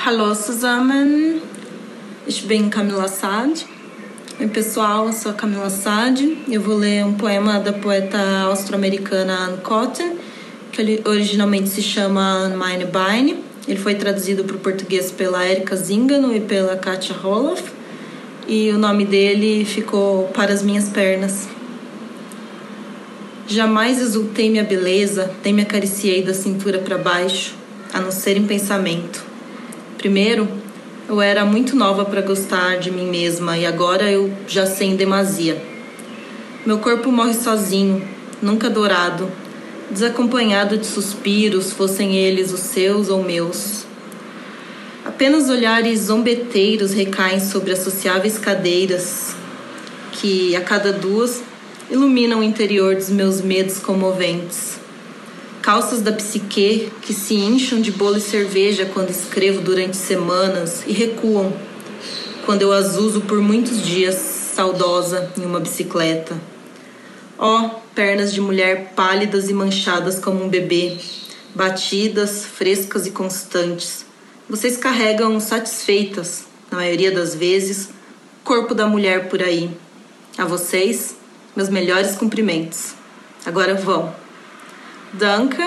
Hallo zusammen, ich bin Camila Sad. Oi pessoal, eu sou a Camila Sad. Eu vou ler um poema da poeta austro-americana Anne Cotton, que ele originalmente se chama Meine Beine. Ele foi traduzido para o português pela Erika Zingano e pela Katia Roloff. E o nome dele ficou Para as Minhas Pernas. Jamais exultei minha beleza, nem me acariciei da cintura para baixo, a não ser em pensamento. Primeiro, eu era muito nova para gostar de mim mesma e agora eu já sei em demasia. Meu corpo morre sozinho, nunca dourado, desacompanhado de suspiros, fossem eles os seus ou meus. Apenas olhares zombeteiros recaem sobre as sociáveis cadeiras que, a cada duas, iluminam o interior dos meus medos comoventes. Calças da psique que se incham de bolo e cerveja quando escrevo durante semanas e recuam quando eu as uso por muitos dias, saudosa, em uma bicicleta. Ó, oh, pernas de mulher pálidas e manchadas como um bebê, batidas, frescas e constantes. Vocês carregam satisfeitas, na maioria das vezes, o corpo da mulher por aí. A vocês, meus melhores cumprimentos. Agora vão. Danke.